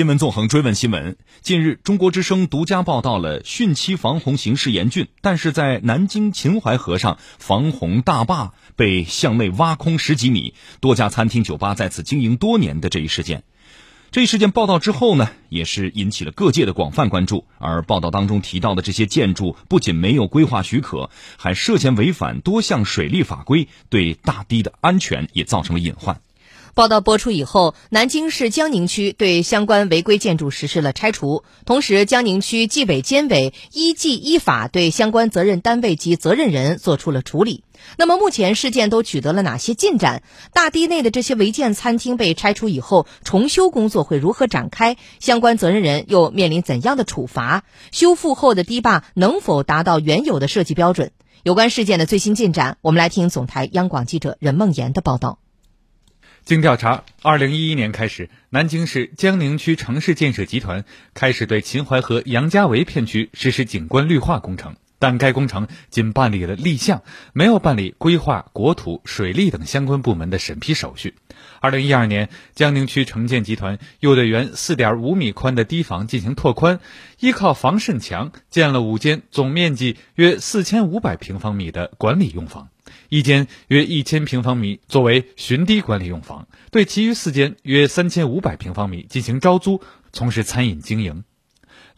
新闻纵横追问新闻。近日，中国之声独家报道了汛期防洪形势严峻，但是在南京秦淮河上，防洪大坝被向内挖空十几米，多家餐厅酒吧在此经营多年的这一事件。这一事件报道之后呢，也是引起了各界的广泛关注。而报道当中提到的这些建筑，不仅没有规划许可，还涉嫌违反多项水利法规，对大堤的安全也造成了隐患。报道播出以后，南京市江宁区对相关违规建筑实施了拆除，同时江宁区纪委监委依纪依法对相关责任单位及责任人作出了处理。那么，目前事件都取得了哪些进展？大堤内的这些违建餐厅被拆除以后，重修工作会如何展开？相关责任人又面临怎样的处罚？修复后的堤坝能否达到原有的设计标准？有关事件的最新进展，我们来听总台央广记者任梦妍的报道。经调查，二零一一年开始，南京市江宁区城市建设集团开始对秦淮河杨家围片区实施景观绿化工程，但该工程仅办理了立项，没有办理规划、国土、水利等相关部门的审批手续。二零一二年，江宁区城建集团又对原四点五米宽的堤防进行拓宽，依靠防渗墙建了五间总面积约四千五百平方米的管理用房。一间约一千平方米作为巡堤管理用房，对其余四间约三千五百平方米进行招租，从事餐饮经营。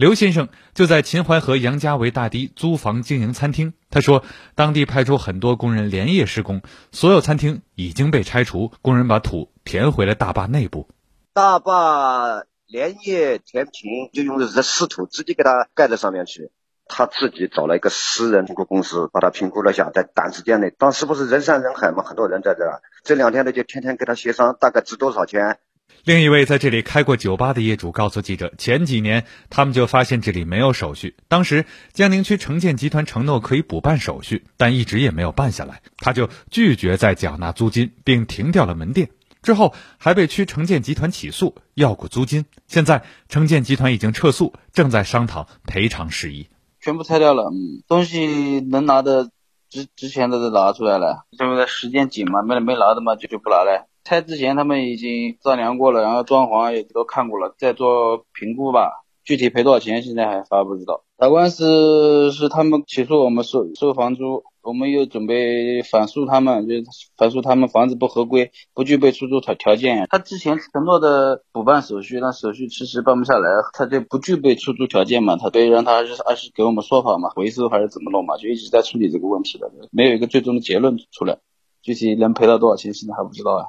刘先生就在秦淮河杨家围大堤租房经营餐厅。他说，当地派出很多工人连夜施工，所有餐厅已经被拆除，工人把土填回了大坝内部。大坝连夜填平，就用的是湿土，直接给它盖在上面去。他自己找了一个私人评估公司，把他评估了下，在短时间内，当时不是人山人海嘛，很多人在这儿。这两天呢，就天天跟他协商，大概值多少钱。另一位在这里开过酒吧的业主告诉记者，前几年他们就发现这里没有手续，当时江宁区城建集团承诺可以补办手续，但一直也没有办下来，他就拒绝再缴纳租金，并停掉了门店。之后还被区城建集团起诉，要过租金。现在城建集团已经撤诉，正在商讨赔偿事宜。全部拆掉了，嗯，东西能拿的之之前的都拿出来了，因为时间紧嘛，没没拿的嘛就就不拿了。拆之前他们已经丈量过了，然后装潢也都看过了，再做评估吧。具体赔多少钱现在还发不知道。打官司是他们起诉我们收收房租。我们又准备反诉他们，就反诉他们房子不合规，不具备出租条条件。他之前承诺的补办手续，那手续迟迟办不下来，他就不具备出租条件嘛。他所以让他还是还是给我们说法嘛，回收还是怎么弄嘛，就一直在处理这个问题的，没有一个最终的结论出来。具体能赔到多少钱，现在还不知道啊。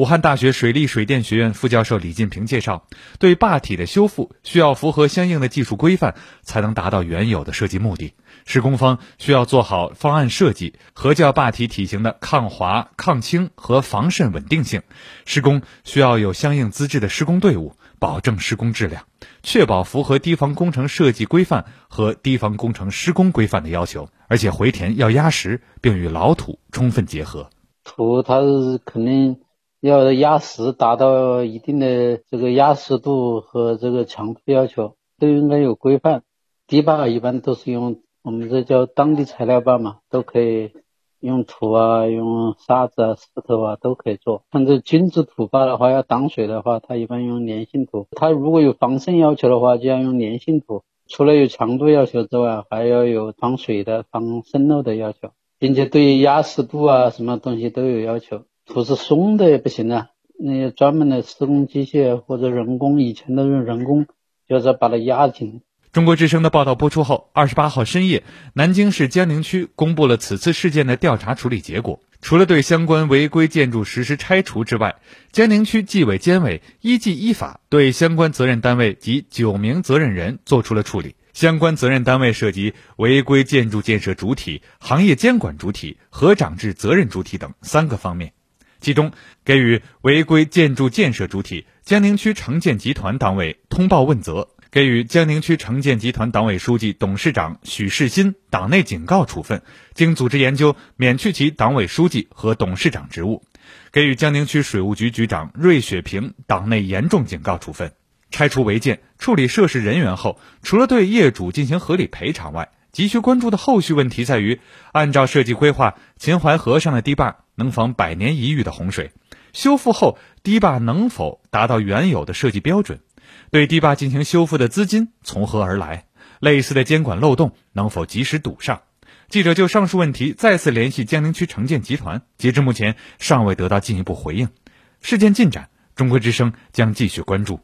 武汉大学水利水电学院副教授李进平介绍，对坝体的修复需要符合相应的技术规范，才能达到原有的设计目的。施工方需要做好方案设计，核教坝体体型的抗滑、抗倾和防渗稳定性。施工需要有相应资质的施工队伍，保证施工质量，确保符合堤防工程设计规范和堤防工程施工规范的要求。而且回填要压实，并与老土充分结合。土它是肯定。要压实，达到一定的这个压实度和这个强度要求，都应该有规范。堤坝一般都是用我们这叫当地材料坝嘛，都可以用土啊、用沙子啊、石头啊都可以做。像这精致土坝的话，要挡水的话，它一般用粘性土。它如果有防渗要求的话，就要用粘性土。除了有强度要求之外，还要有防水的、防渗漏的要求，并且对压实度啊，什么东西都有要求。不是松的也不行啊，那些专门的施工机械或者人工，以前都用人工，就是把它压紧。中国之声的报道播出后，二十八号深夜，南京市江宁区公布了此次事件的调查处理结果。除了对相关违规建筑实施拆除之外，江宁区纪委监委依纪依法对相关责任单位及九名责任人作出了处理。相关责任单位涉及违规建筑建设主体、行业监管主体、合长制责任主体等三个方面。其中，给予违规建筑建设主体江宁区城建集团党委通报问责，给予江宁区城建集团党委书记、董事长许世新党内警告处分，经组织研究，免去其党委书记和董事长职务；给予江宁区水务局局长芮雪平党内严重警告处分。拆除违建、处理涉事人员后，除了对业主进行合理赔偿外，急需关注的后续问题在于，按照设计规划，秦淮河上的堤坝能防百年一遇的洪水，修复后堤坝能否达到原有的设计标准？对堤坝进行修复的资金从何而来？类似的监管漏洞能否及时堵上？记者就上述问题再次联系江宁区城建集团，截至目前尚未得到进一步回应。事件进展，中国之声将继续关注。